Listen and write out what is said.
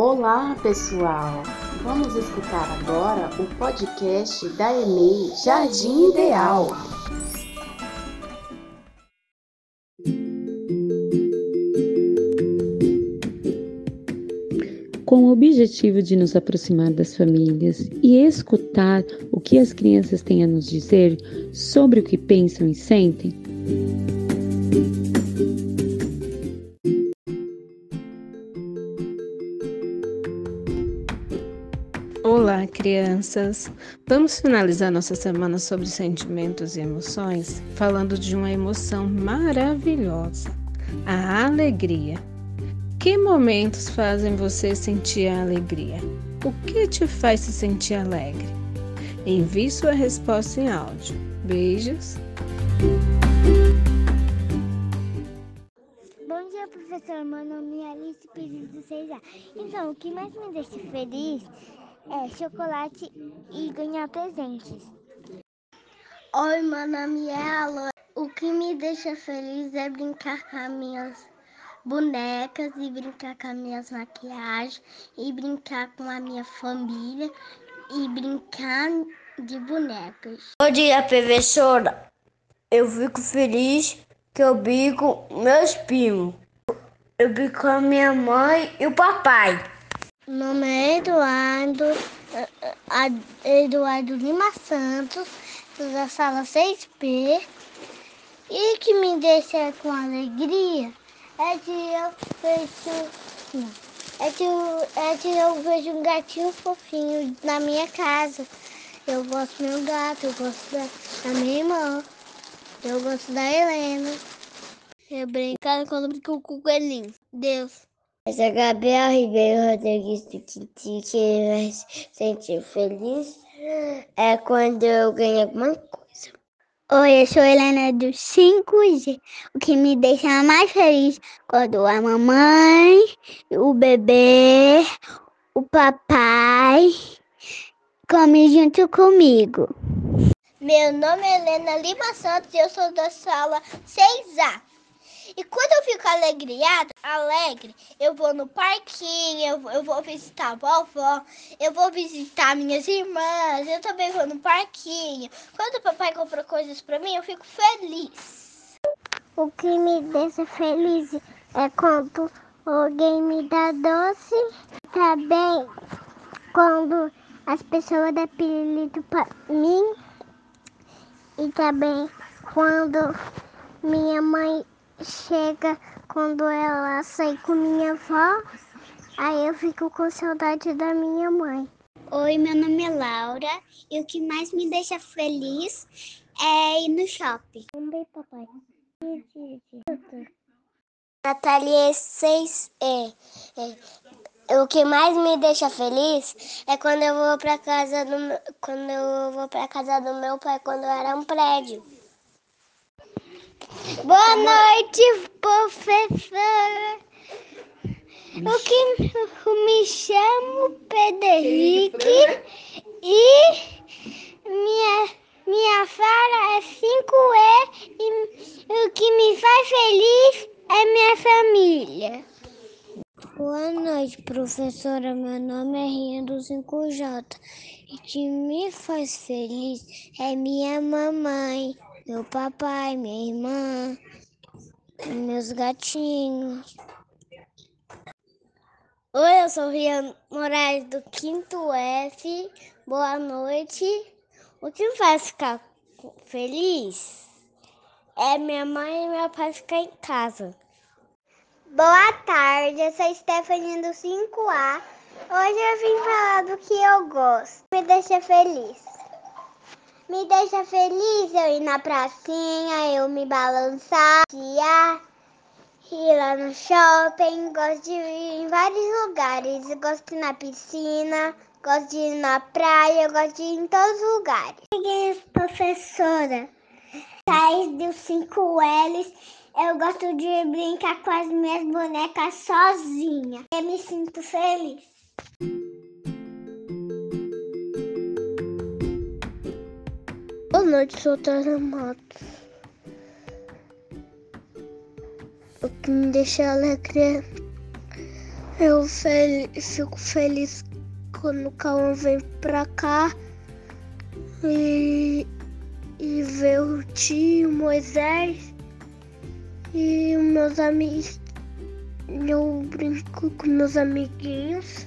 Olá, pessoal! Vamos escutar agora o podcast da EMEI Jardim Ideal. Com o objetivo de nos aproximar das famílias e escutar o que as crianças têm a nos dizer sobre o que pensam e sentem, Olá, crianças! Vamos finalizar nossa semana sobre sentimentos e emoções falando de uma emoção maravilhosa, a alegria. Que momentos fazem você sentir a alegria? O que te faz se sentir alegre? Envie sua resposta em áudio. Beijos! Bom dia, professor. Meu nome é Alice Pires do 6A. Então, o que mais me deixa feliz é chocolate e ganhar presentes. Oi, meu nome é Alô. O que me deixa feliz é brincar com as minhas bonecas e brincar com as minhas maquiagens e brincar com a minha família e brincar de bonecas. Bom dia, professora. Eu fico feliz que eu brinco meus primos. Eu brinco com a minha mãe e o papai. Meu nome é Eduardo, Eduardo Lima Santos, da sala 6P. E que me deixa com alegria é de eu vejo. É de, é de eu vejo um gatinho fofinho na minha casa. Eu gosto do meu gato, eu gosto da, da minha irmã, eu gosto da Helena. Eu brincar quando brinco com o coelhinho. Deus. Essa é Gabriel Ribeiro Rodrigues do Quinti, que me sentir feliz é quando eu ganho alguma coisa. Oi, eu sou Helena do 5G. O que me deixa mais feliz quando a mamãe, o bebê, o papai come junto comigo. Meu nome é Helena Lima Santos e eu sou da sala 6A. E quando eu fico alegriada, alegre, eu vou no parquinho, eu, eu vou visitar a vovó, eu vou visitar minhas irmãs, eu também vou no parquinho. Quando o papai compra coisas para mim, eu fico feliz. O que me deixa feliz é quando alguém me dá doce. Também quando as pessoas dão pirulito para mim. E também quando minha mãe chega quando ela sai com minha avó, aí eu fico com saudade da minha mãe. Oi, meu nome é Laura e o que mais me deixa feliz é ir no shopping. Um beijo, papai. Natalia 6 é, é, o que mais me deixa feliz é quando eu vou para casa do quando eu vou para casa do meu pai quando era um prédio. Boa noite, professora. O que eu me chamo Pedro Henrique e minha, minha fala é 5E e o que me faz feliz é minha família. Boa noite, professora. Meu nome é Rinha do 5J. E o que me faz feliz é minha mamãe meu papai, minha irmã, meus gatinhos. Oi, eu sou Rian Moraes do quinto F. Boa noite. O que me faz ficar feliz é minha mãe e meu pai ficar em casa. Boa tarde, eu sou Stephanie do 5A. Hoje eu vim falar do que eu gosto. Me deixa feliz. Me deixa feliz eu ir na pracinha, eu me balançar, ir lá no shopping. Gosto de ir em vários lugares. Gosto de ir na piscina, gosto de ir na praia, gosto de ir em todos os lugares. Cheguei, professora. Thais dos 5 L's. Eu gosto de brincar com as minhas bonecas sozinha. Eu me sinto feliz. Noite, sou Tara Matos. O que me deixa alegre é Eu fel fico feliz quando o Cauã vem pra cá e, e vê o tio Moisés e meus amigos. Eu brinco com meus amiguinhos.